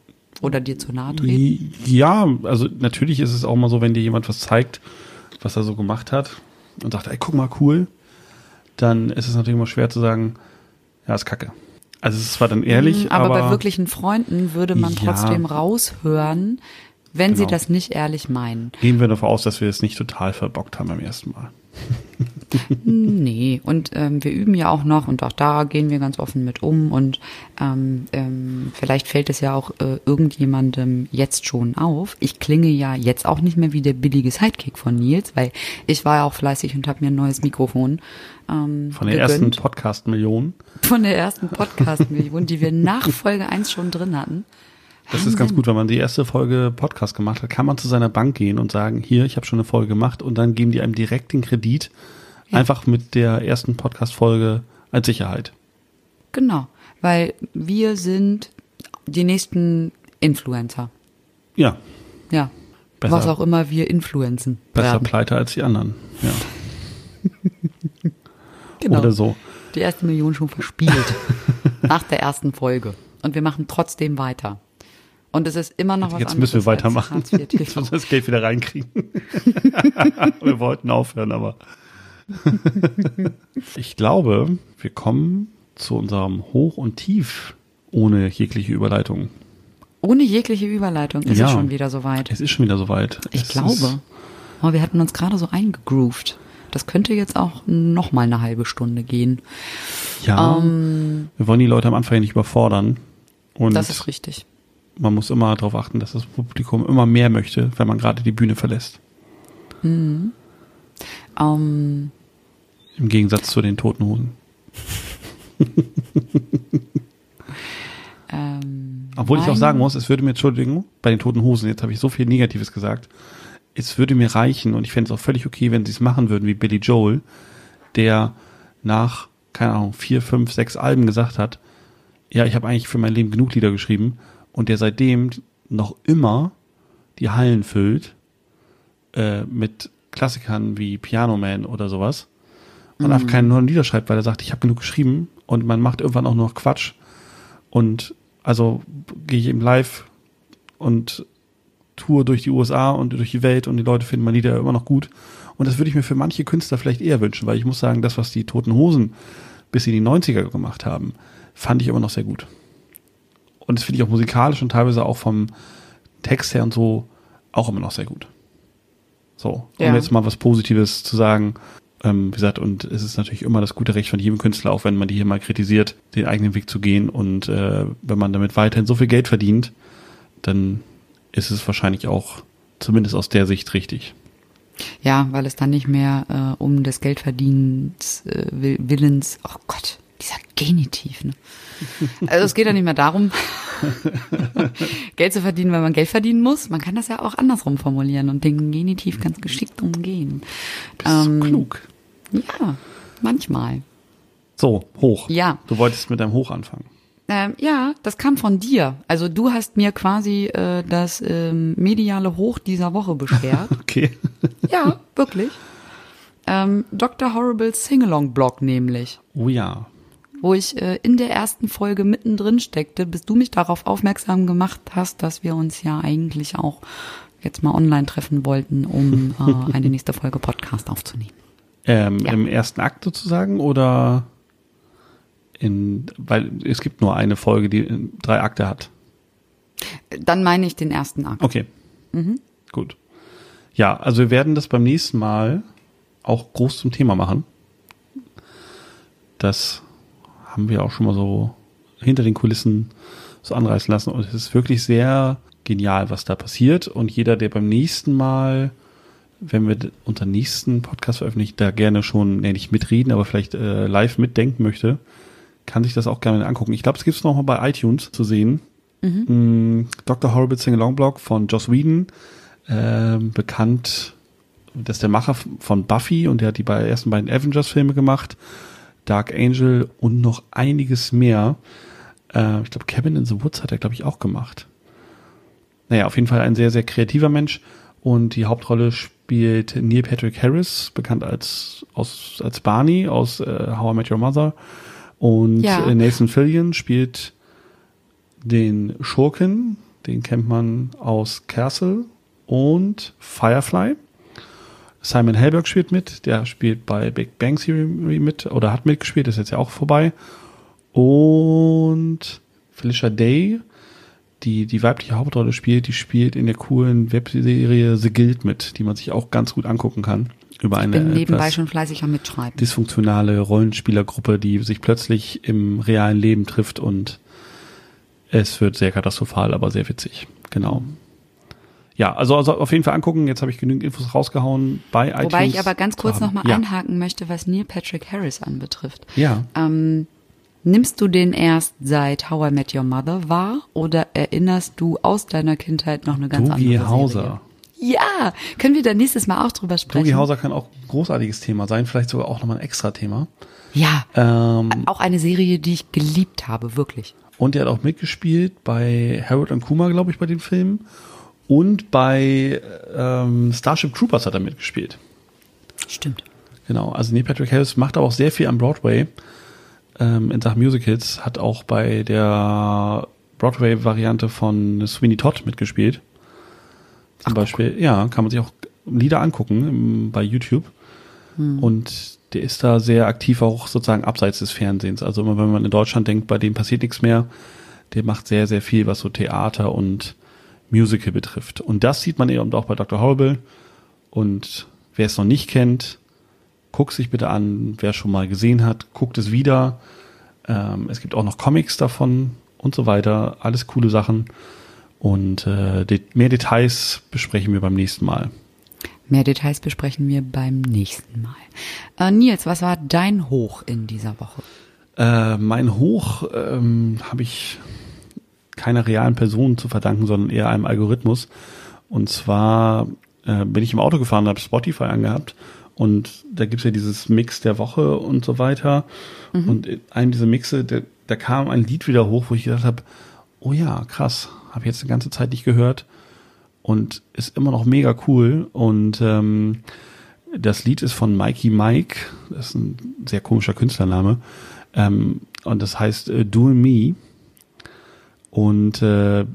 Oder dir zu nahe treten? ja, also natürlich ist es auch mal so, wenn dir jemand was zeigt, was er so gemacht hat und sagt, ey, guck mal, cool, dann ist es natürlich immer schwer zu sagen, ja, ist kacke. Also es zwar dann ehrlich, Mhm, aber, aber, bei wirklichen Freunden würde man Ja. trotzdem raushören, wenn sie Genau. das nicht ehrlich meinen. gehen wir davon aus, dass wir es nicht total verbockt haben beim ersten Mal. Nee, und ähm, wir üben ja auch noch und auch da gehen wir ganz offen mit um und ähm, ähm, vielleicht fällt es ja auch äh, irgendjemandem jetzt schon auf. Ich klinge ja jetzt auch nicht mehr wie der billige Sidekick von Nils, weil ich war ja auch fleißig und habe mir ein neues Mikrofon ähm, Von der gegönnt. ersten Podcast-Million. von der ersten Podcast-Million, die wir nach Folge 1 schon drin hatten. Das ist ganz gut, wenn man die erste Folge Podcast gemacht hat, kann man zu seiner Bank gehen und sagen, hier, ich habe schon eine Folge gemacht und dann geben die einem direkt den Kredit, einfach mit der ersten Podcast-Folge als Sicherheit. Genau, weil wir sind die nächsten Influencer. Ja, Ja. Besser- Was auch immer wir influenzen. besser werden. pleite als die anderen. Ja. Genau. Oder so. Die erste Million schon verspielt. nach der ersten Folge. Und wir machen trotzdem weiter. Und es ist immer noch was Jetzt müssen wir weitermachen. TV. Ich muss das Geld wieder reinkriegen. wir wollten aufhören, aber. ich glaube, wir kommen zu unserem Hoch und Tief ohne jegliche Überleitung. Ohne jegliche Überleitung ist Ja. es schon wieder soweit. Es ist schon wieder soweit. Ich Es glaube. Oh, wir hatten uns gerade so eingegroovt. Das könnte jetzt auch noch mal eine halbe Stunde gehen. ja, Ähm, wir wollen die Leute am Anfang nicht überfordern. Und das ist richtig. Man muss immer darauf achten, dass das Publikum immer mehr möchte, wenn man gerade die Bühne verlässt. Ähm, Im Gegensatz zu den Toten Hosen. ähm, Obwohl ich auch sagen muss, es würde mir, Entschuldigung, bei den Toten Hosen, jetzt habe ich so viel Negatives gesagt, es würde mir reichen und ich fände es auch völlig okay, wenn sie es machen würden wie Billy Joel, der nach, keine Ahnung, vier, fünf, sechs Alben gesagt hat, ja, ich habe eigentlich für mein Leben genug Lieder geschrieben und der seitdem noch immer die Hallen füllt äh, mit Klassikern wie Piano Man oder sowas und einfach keine neuen Lieder schreibt, weil er sagt, ich habe genug geschrieben und man macht irgendwann auch nur noch Quatsch und also gehe ich eben live und tour durch die USA und durch die Welt und die Leute finden meine Lieder immer noch gut. Und das würde ich mir für manche Künstler vielleicht eher wünschen, weil ich muss sagen, das, was die Toten Hosen bis in die 90er gemacht haben, fand ich immer noch sehr gut. Und das finde ich auch musikalisch und teilweise auch vom Text her und so auch immer noch sehr gut. So, um Ja. jetzt mal was Positives zu sagen. Ähm, wie gesagt, und es ist natürlich immer das gute Recht von jedem Künstler, auch wenn man die hier mal kritisiert, den eigenen Weg zu gehen. Und äh, wenn man damit weiterhin so viel Geld verdient, dann ist es wahrscheinlich auch zumindest aus der Sicht richtig. Ja, weil es dann nicht mehr äh, um des Geldverdienens äh, Willens, oh Gott, dieser Genitiv. Ne? Also es geht ja nicht mehr darum, Geld zu verdienen, weil man Geld verdienen muss. Man kann das ja auch andersrum formulieren und den Genitiv ganz geschickt umgehen. Das ähm, klug. Ja, manchmal. So, hoch. Ja. Du wolltest mit deinem Hoch anfangen. Ähm, ja, das kam von dir. Also du hast mir quasi äh, das ähm, mediale Hoch dieser Woche beschert. okay. ja, wirklich. Ähm, Dr. Horrible Singalong Blog nämlich. Oh ja. Wo ich äh, in der ersten Folge mittendrin steckte, bis du mich darauf aufmerksam gemacht hast, dass wir uns ja eigentlich auch jetzt mal online treffen wollten, um äh, eine nächste Folge Podcast aufzunehmen. Ähm, ja. Im ersten Akt sozusagen oder in, weil es gibt nur eine Folge, die drei Akte hat. Dann meine ich den ersten Akt. Okay. Mhm. Gut. Ja, also wir werden das beim nächsten Mal auch groß zum Thema machen. Das haben wir auch schon mal so hinter den Kulissen so anreißen lassen. Und es ist wirklich sehr genial, was da passiert. Und jeder, der beim nächsten Mal, wenn wir unseren nächsten Podcast veröffentlichen, da gerne schon, nee, nicht mitreden, aber vielleicht äh, live mitdenken möchte, kann sich das auch gerne angucken. Ich glaube, es gibt es nochmal bei iTunes zu sehen. Mhm. Mm, Dr. Horrible Sing-Along Blog von Joss Whedon, äh, bekannt, das ist der Macher von Buffy und der hat die ersten beiden Avengers-Filme gemacht, Dark Angel und noch einiges mehr. Äh, ich glaube, Cabin in the Woods hat er, glaube ich, auch gemacht. Naja, auf jeden Fall ein sehr, sehr kreativer Mensch und die Hauptrolle spielt Neil Patrick Harris, bekannt als, aus, als Barney aus äh, How I Met Your Mother und ja. Äh, Nathan Fillion spielt den Schurken, den kennt man aus Castle und Firefly. Simon Helberg spielt mit, der spielt bei Big Bang Theory mit oder hat mitgespielt, ist jetzt ja auch vorbei. Und Felicia Day, die die weibliche Hauptrolle spielt, die spielt in der coolen Webserie The Guild mit, die man sich auch ganz gut angucken kann über eine ich bin nebenbei schon fleißig am Mitschreiben. dysfunktionale Rollenspielergruppe, die sich plötzlich im realen Leben trifft und es wird sehr katastrophal, aber sehr witzig. Genau. Ja, also, also auf jeden Fall angucken. Jetzt habe ich genügend Infos rausgehauen bei Wobei iTunes. Wobei ich aber ganz kurz nochmal ja. einhaken möchte, was Neil Patrick Harris anbetrifft. Ja. Ähm, nimmst du den erst seit How I Met Your Mother wahr oder erinnerst du aus deiner Kindheit noch eine ganz Doogie andere Hauser. Serie? Ja, können wir dann nächstes Mal auch drüber sprechen. Doogie Hauser kann auch ein großartiges Thema sein, vielleicht sogar auch nochmal ein extra Thema. Ja, ähm, auch eine Serie, die ich geliebt habe, wirklich. Und er hat auch mitgespielt bei Harold und Kuma, glaube ich, bei den Filmen. Und bei ähm, Starship Troopers hat er mitgespielt. Stimmt. Genau, also Neil Patrick Harris macht aber auch sehr viel am Broadway ähm, in Sachen Musicals, hat auch bei der Broadway-Variante von Sweeney Todd mitgespielt. Zum Ach, Beispiel, ja, kann man sich auch Lieder angucken bei YouTube. Hm. Und der ist da sehr aktiv auch sozusagen abseits des Fernsehens. Also immer wenn man in Deutschland denkt, bei dem passiert nichts mehr, der macht sehr, sehr viel, was so Theater und Musical betrifft. Und das sieht man eben auch bei Dr. Horrible. Und wer es noch nicht kennt, guckt sich bitte an. Wer schon mal gesehen hat, guckt es wieder. Ähm, es gibt auch noch Comics davon und so weiter. Alles coole Sachen. Und äh, mehr Details besprechen wir beim nächsten Mal. Mehr Details besprechen wir beim nächsten Mal. Äh, Nils, was war dein Hoch in dieser Woche? Äh, mein Hoch ähm, habe ich keiner realen Person zu verdanken, sondern eher einem Algorithmus. Und zwar äh, bin ich im Auto gefahren, habe Spotify angehabt und da gibt's ja dieses Mix der Woche und so weiter. Mhm. Und in einem dieser Mixe, da, da kam ein Lied wieder hoch, wo ich gedacht habe, oh ja, krass, habe ich jetzt eine ganze Zeit nicht gehört und ist immer noch mega cool. Und ähm, das Lied ist von Mikey Mike, das ist ein sehr komischer Künstlername. Ähm, und das heißt äh, Doing Me. Und äh,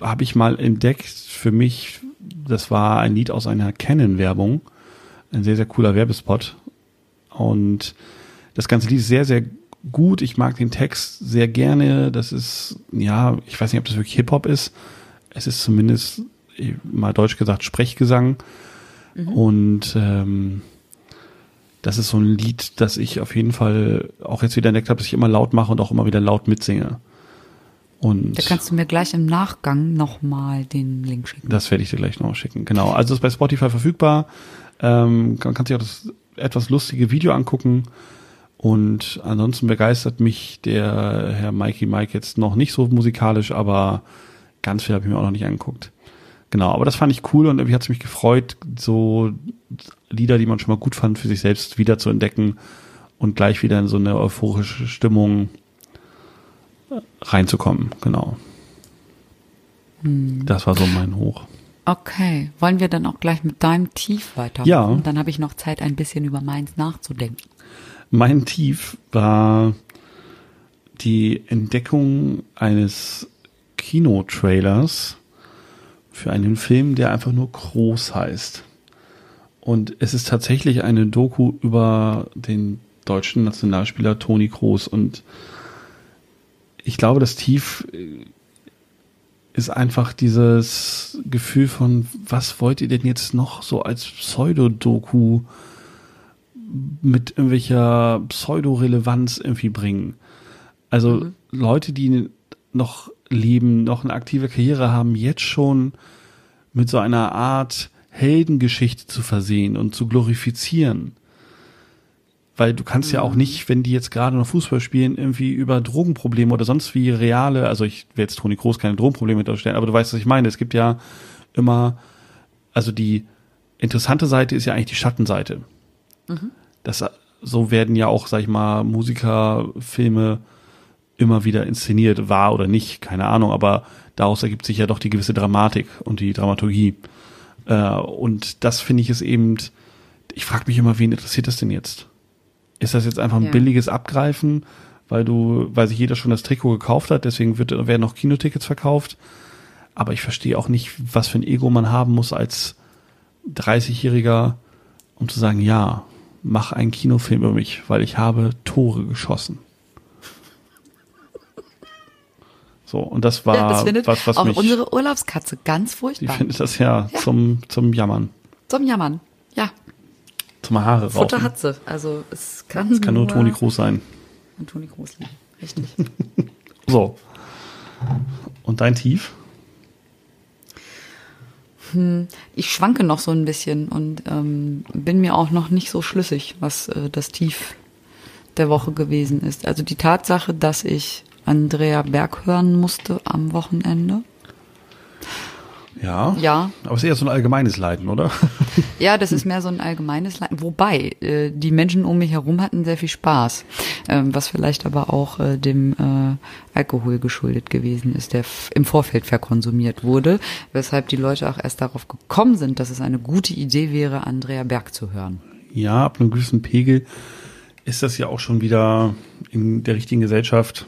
habe ich mal entdeckt für mich, das war ein Lied aus einer Canon-Werbung. Ein sehr, sehr cooler Werbespot. Und das ganze Lied ist sehr, sehr gut. Ich mag den Text sehr gerne. Das ist, ja, ich weiß nicht, ob das wirklich Hip-Hop ist. Es ist zumindest, mal deutsch gesagt, Sprechgesang. Mhm. Und ähm, das ist so ein Lied, das ich auf jeden Fall auch jetzt wieder entdeckt habe, dass ich immer laut mache und auch immer wieder laut mitsinge. Und Da kannst du mir gleich im Nachgang nochmal den Link schicken. das werde ich dir gleich noch schicken. Genau. Also ist bei Spotify verfügbar. Ähm, man kann sich auch das etwas lustige Video angucken. Und ansonsten begeistert mich der Herr Mikey Mike jetzt noch nicht so musikalisch, aber ganz viel habe ich mir auch noch nicht angeguckt. Genau, aber das fand ich cool und irgendwie hat es mich gefreut, so Lieder, die man schon mal gut fand, für sich selbst wieder zu entdecken und gleich wieder in so eine euphorische Stimmung reinzukommen. Genau. Das war so mein Hoch. Okay, wollen wir dann auch gleich mit deinem Tief weitermachen? Ja. Dann habe ich noch Zeit, ein bisschen über meins nachzudenken. Mein Tief war die Entdeckung eines Kinotrailers für einen Film, der einfach nur groß heißt. Und es ist tatsächlich eine Doku über den deutschen Nationalspieler Toni Kroos. Und ich glaube, das Tief äh, ist einfach dieses Gefühl von, was wollt ihr denn jetzt noch so als Pseudodoku mit irgendwelcher Pseudo-Relevanz irgendwie bringen? Also Leute, die noch leben, noch eine aktive Karriere haben, jetzt schon mit so einer Art Heldengeschichte zu versehen und zu glorifizieren. Weil du kannst ja auch nicht, wenn die jetzt gerade noch Fußball spielen, irgendwie über Drogenprobleme oder sonst wie reale, also ich will jetzt Toni Kroos keine Drogenprobleme darstellen, aber du weißt, was ich meine. Es gibt ja immer, also die interessante Seite ist ja eigentlich die Schattenseite. Das, so werden ja auch, sag ich mal, Musikerfilme immer wieder inszeniert, war oder nicht, keine Ahnung, aber daraus ergibt sich ja doch die gewisse Dramatik und die Dramaturgie. Äh, und das finde ich ist eben, ich frage mich immer, wen interessiert das denn jetzt? Ist das jetzt einfach ein Ja. billiges Abgreifen, weil du, weil sich jeder schon das Trikot gekauft hat, deswegen wird, werden noch Kinotickets verkauft. Aber ich verstehe auch nicht, was für ein Ego man haben muss als 30-Jähriger, um zu sagen, ja, mach einen Kinofilm über mich, weil ich habe Tore geschossen. So, und das war ja, das findet was, was auch mich, unsere Urlaubskatze ganz die furchtbar. findet das ja, Ja. zum, zum Jammern, Zum Jammern. Ja, zum Haare Futter rauchen. hat sie. Also es kann, Das kann nur Toni Kroos sein. und Toni liegen. Richtig. So. Und dein Tief? Ich schwanke noch so ein bisschen und ähm, bin mir auch noch nicht so schlüssig, was äh, das Tief der Woche gewesen ist. Also die Tatsache, dass ich Andrea Berg hören musste am Wochenende. Ja. Ja, Aber es ist eher so ein allgemeines Leiden, oder? Ja, das ist mehr so ein allgemeines Leiden. Wobei, äh, die Menschen um mich herum hatten sehr viel Spaß. Ähm, was vielleicht aber auch äh, dem äh, Alkohol geschuldet gewesen ist, der im Vorfeld verkonsumiert wurde. Weshalb die Leute auch erst darauf gekommen sind, dass es eine gute Idee wäre, Andrea Berg zu hören. Ja, ab einem gewissen Pegel ist das ja auch schon wieder in der richtigen Gesellschaft.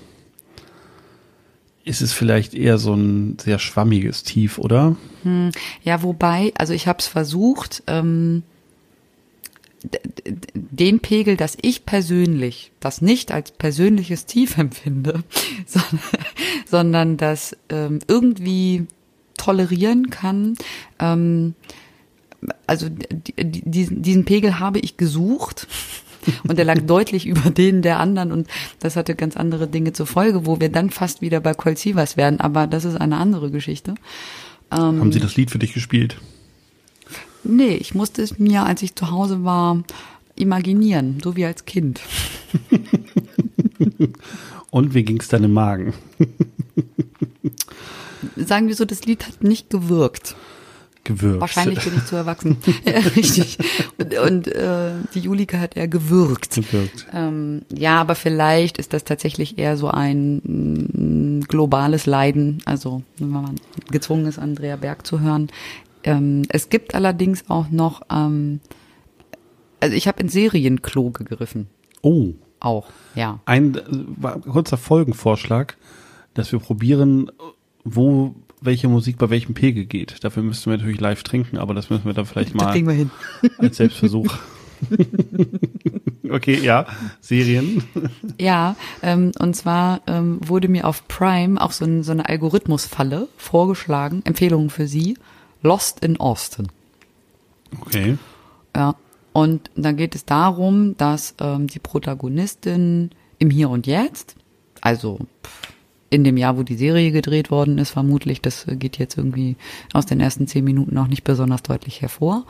Ist es vielleicht eher so ein sehr schwammiges Tief, oder? Ja, wobei, also ich habe es versucht, ähm, den Pegel, dass ich persönlich das nicht als persönliches Tief empfinde, sondern, sondern das ähm, irgendwie tolerieren kann. Ähm, also die, die, diesen, diesen Pegel habe ich gesucht und der lag deutlich über den der anderen und das hatte ganz andere Dinge zur Folge, wo wir dann fast wieder bei Colsivas werden, aber das ist eine andere Geschichte. Haben sie das Lied für dich gespielt? Nee, ich musste es mir, als ich zu Hause war, imaginieren, so wie als Kind. Und wie ging's deinem Magen? Sagen wir so, das Lied hat nicht gewirkt. Gewürzt. Wahrscheinlich bin ich zu erwachsen. ja, richtig. Und, und äh, die Julika hat eher gewirkt. Gewirkt. Ähm, ja, aber vielleicht ist das tatsächlich eher so ein mm, globales Leiden, also wenn man gezwungen ist, Andrea Berg zu hören. Ähm, es gibt allerdings auch noch, ähm, also ich habe in Serienklo gegriffen, Oh, auch, ja. ein äh, kurzer Folgenvorschlag, dass wir probieren, wo welche Musik bei welchem Pegel geht. Dafür müssten wir natürlich live trinken, aber das müssen wir dann vielleicht Das mal kriegen wir hin. als Selbstversuch. okay, ja, Serien. Ja, ähm, und zwar ähm, wurde mir auf Prime auch so, ein, so eine Algorithmusfalle vorgeschlagen, Empfehlungen für Sie, Lost in Austin. Okay. Ja. Und dann geht es darum, dass ähm, die Protagonistin im Hier und Jetzt, also in dem Jahr, wo die Serie gedreht worden ist, vermutlich, das geht jetzt irgendwie aus den ersten zehn Minuten auch nicht besonders deutlich hervor,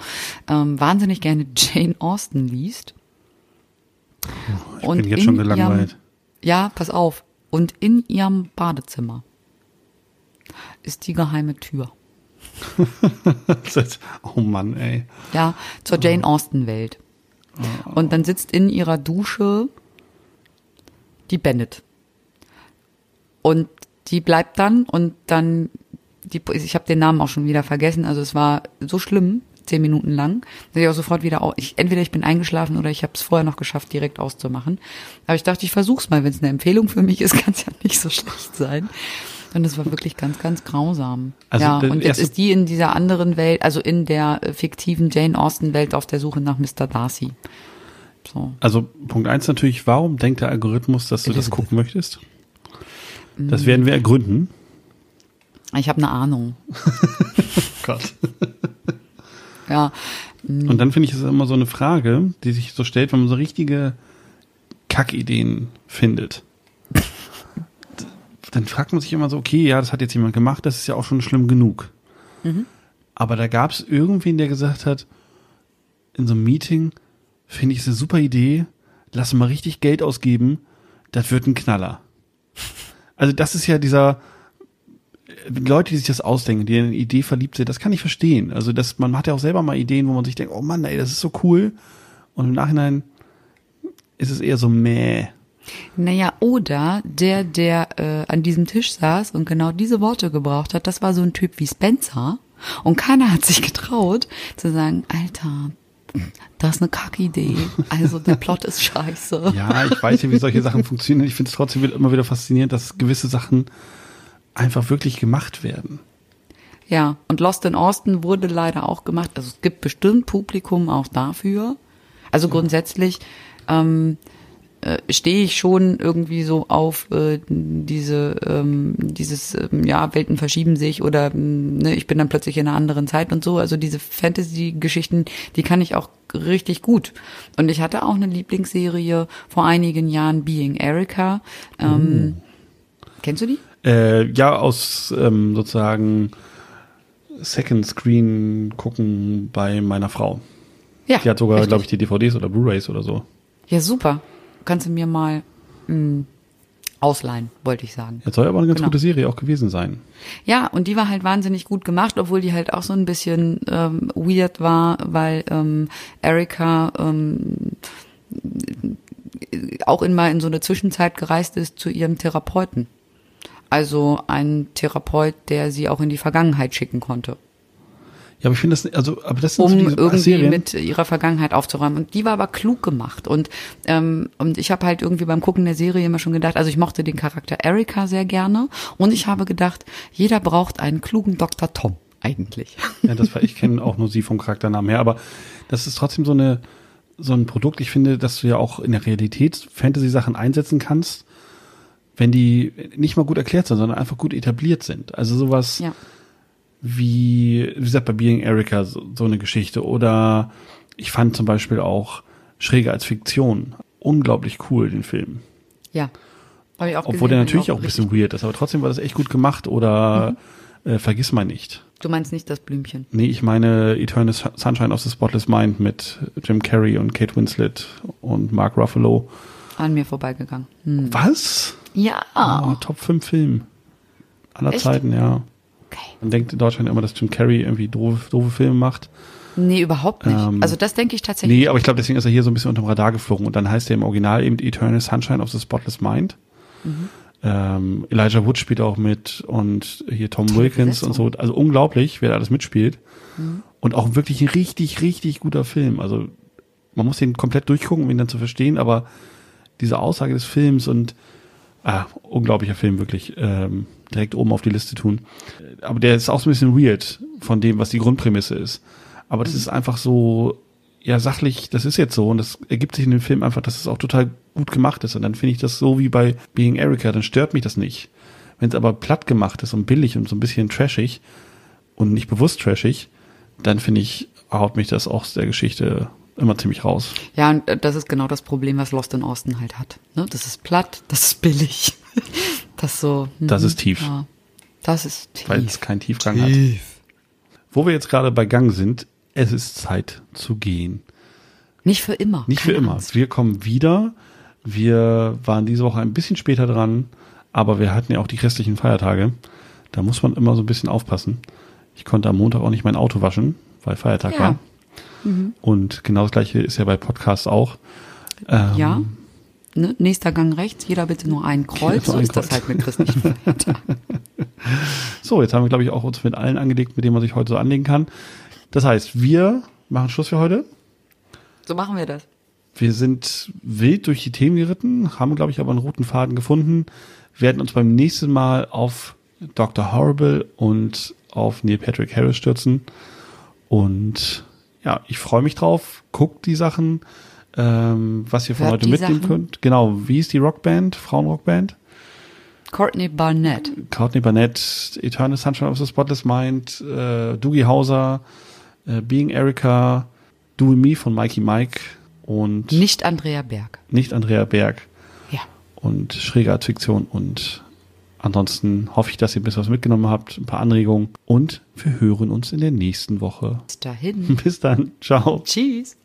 ähm, wahnsinnig gerne Jane Austen liest. Ich und bin jetzt schon gelangweilt. Ihrem, ja, pass auf. Und in ihrem Badezimmer ist die geheime Tür. oh Mann, ey. Ja, zur Jane Austen Welt. Und dann sitzt in ihrer Dusche die Bennett. Und die bleibt dann und dann, die, ich habe den Namen auch schon wieder vergessen, also es war so schlimm, zehn Minuten lang, dass ich auch sofort wieder, auch, ich, entweder ich bin eingeschlafen oder ich habe es vorher noch geschafft, direkt auszumachen. Aber ich dachte, ich versuch's mal, wenn es eine Empfehlung für mich ist, kann es ja nicht so schlecht sein. Und es war wirklich ganz, ganz grausam. Also ja, und jetzt ist die in dieser anderen Welt, also in der äh, fiktiven Jane Austen Welt auf der Suche nach Mr. Darcy. So. Also Punkt eins natürlich, warum denkt der Algorithmus, dass du das gucken möchtest? Das werden wir ergründen. Ich habe eine Ahnung. Gott. ja. Und dann finde ich es immer so eine Frage, die sich so stellt, wenn man so richtige Kackideen findet dann fragt man sich immer so, okay, ja, das hat jetzt jemand gemacht, das ist ja auch schon schlimm genug. Mhm. Aber da gab es irgendwen, der gesagt hat, in so einem Meeting, finde ich es eine super Idee, lass mal richtig Geld ausgeben, das wird ein Knaller. Also das ist ja dieser, Leute, die sich das ausdenken, die in eine Idee verliebt sind, das kann ich verstehen. Also das, man hat ja auch selber mal Ideen, wo man sich denkt, oh Mann, ey, das ist so cool. Und im Nachhinein ist es eher so mäh. Naja, oder der, der äh, an diesem Tisch saß und genau diese Worte gebraucht hat, das war so ein Typ wie Spencer. Und keiner hat sich getraut zu sagen, Alter, das ist eine Kackidee. Also der Plot ist scheiße. Ja, ich weiß ja, wie solche Sachen funktionieren. Ich finde es trotzdem immer wieder faszinierend, dass gewisse Sachen einfach wirklich gemacht werden. Ja, und Lost in Austin wurde leider auch gemacht. Also es gibt bestimmt Publikum auch dafür. Also grundsätzlich ähm, äh, stehe ich schon irgendwie so auf äh, diese ähm, dieses ähm, ja Welten verschieben sich oder mm, ne, ich bin dann plötzlich in einer anderen Zeit und so. Also diese Fantasy Geschichten die kann ich auch richtig gut. Und ich hatte auch eine Lieblingsserie vor einigen Jahren Being Erica. Ähm, oh. kennst du die? Äh, ja aus ähm, sozusagen Second Screen gucken bei meiner Frau. Ja die hat sogar glaube ich die DVDs oder Blu-rays oder so. Ja super kannst du mir mal mh, hm, ausleihen, wollte ich sagen. Das soll aber eine ganz genau. gute Serie auch gewesen sein. Ja, und die war halt wahnsinnig gut gemacht, obwohl die halt auch so ein bisschen ähm, weird war, weil ähm, Erika ähm, auch in mal in so eine Zwischenzeit gereist ist zu ihrem Therapeuten. Also ein Therapeut, der sie auch in die Vergangenheit schicken konnte. Ja, aber ich finde das, also, aber das sind um so diese irgendwie Serien. mit ihrer Vergangenheit aufzuräumen. Und die war aber klug gemacht. Und ähm, und ich habe halt irgendwie beim Gucken der Serie immer schon gedacht, also ich mochte den Charakter Erika sehr gerne. Und ich habe gedacht, jeder braucht einen klugen Dr. Tom eigentlich. Ja, das war, ich kenne auch nur sie vom Charakternamen her, aber das ist trotzdem so eine so ein Produkt. Ich finde, dass du ja auch in der Realität Fantasy-Sachen einsetzen kannst, wenn die nicht mal gut erklärt sind, sondern einfach gut etabliert sind. Also sowas. Ja wie, wie gesagt, bei Being Erica so, so eine Geschichte. Oder ich fand zum Beispiel auch Schräge als Fiktion unglaublich cool, den Film. Ja. Hab ich auch Obwohl der natürlich auch, auch ein bisschen weird ist, aber trotzdem war das echt gut gemacht. Oder mhm. äh, Vergiss mal nicht. Du meinst nicht das Blümchen? Nee, ich meine Eternal Sunshine of the Spotless Mind mit Jim Carrey und Kate Winslet und Mark Ruffalo. An mir vorbeigegangen. Hm. Was? Ja. Oh, Top 5 Film. Aller Echt? Zeiten, ja. Okay. Man denkt in Deutschland immer, dass Jim Carrey irgendwie doofe, doofe Filme macht. Nee, überhaupt nicht. Ähm, also das denke ich tatsächlich. Nee, aber ich glaube, deswegen ist er hier so ein bisschen unterm Radar geflogen. Und dann heißt er im Original eben Eternal Sunshine of the Spotless Mind. Mhm. Ähm, Elijah Wood spielt auch mit und hier Tom Tolle Wilkins Besetzung. und so. Also unglaublich, wer da alles mitspielt. Mhm. Und auch wirklich ein richtig, richtig guter Film. Also man muss den komplett durchgucken, um ihn dann zu verstehen, aber diese Aussage des Films und ah, unglaublicher Film, wirklich. Ähm, direkt oben auf die Liste tun. Aber der ist auch so ein bisschen weird von dem, was die Grundprämisse ist. Aber das ist einfach so, ja, sachlich, das ist jetzt so und das ergibt sich in dem Film einfach, dass es auch total gut gemacht ist. Und dann finde ich das so wie bei Being Erica, dann stört mich das nicht. Wenn es aber platt gemacht ist und billig und so ein bisschen trashig und nicht bewusst trashig, dann finde ich, haut mich das auch der Geschichte immer ziemlich raus. Ja, und äh, das ist genau das Problem, was Lost in Austin halt hat. Ne? Das ist platt, das ist billig. Das so. Das mhm, ist tief. Ja, das ist tief. Weil es keinen Tiefgang hat. Wo wir jetzt gerade bei Gang sind, es ist Zeit zu gehen. Nicht für immer. Nicht für keine immer. Angst. Wir kommen wieder. Wir waren diese Woche ein bisschen später dran, aber wir hatten ja auch die restlichen Feiertage. Da muss man immer so ein bisschen aufpassen. Ich konnte am Montag auch nicht mein Auto waschen, weil Feiertag Ja. war. Und genau das gleiche ist ja bei Podcasts auch. Ähm, Ja. Ne? Nächster Gang rechts, jeder bitte nur ein Kreuz. So ist das halt mit christlichen Feiertagen. So, jetzt haben wir, glaube ich, auch uns mit allen angelegt, mit denen man sich heute so anlegen kann. Das heißt, wir machen Schluss für heute. So machen wir das. Wir sind wild durch die Themen geritten, haben, glaube ich, aber einen roten Faden gefunden, werden uns beim nächsten Mal auf Dr. Horrible und auf Neil Patrick Harris stürzen. Und ja, ich freue mich drauf. Guckt die Sachen, ähm, was ihr von Hört heute mitnehmen Sachen. könnt. Genau, wie ist die Rockband, Frauenrockband? Courtney Barnett. Courtney Barnett, Eternal Sunshine of the Spotless Mind, äh, Doogie Hauser, äh, Being Erica, Do Me von Mikey Mike und Nicht Andrea Berg. nicht Andrea Berg Ja. und schräge Art Fiktion und ansonsten hoffe ich, dass ihr ein bisschen was mitgenommen habt, ein paar Anregungen und wir hören uns in der nächsten Woche. Bis dahin. Bis dann. Ciao. Tschüss.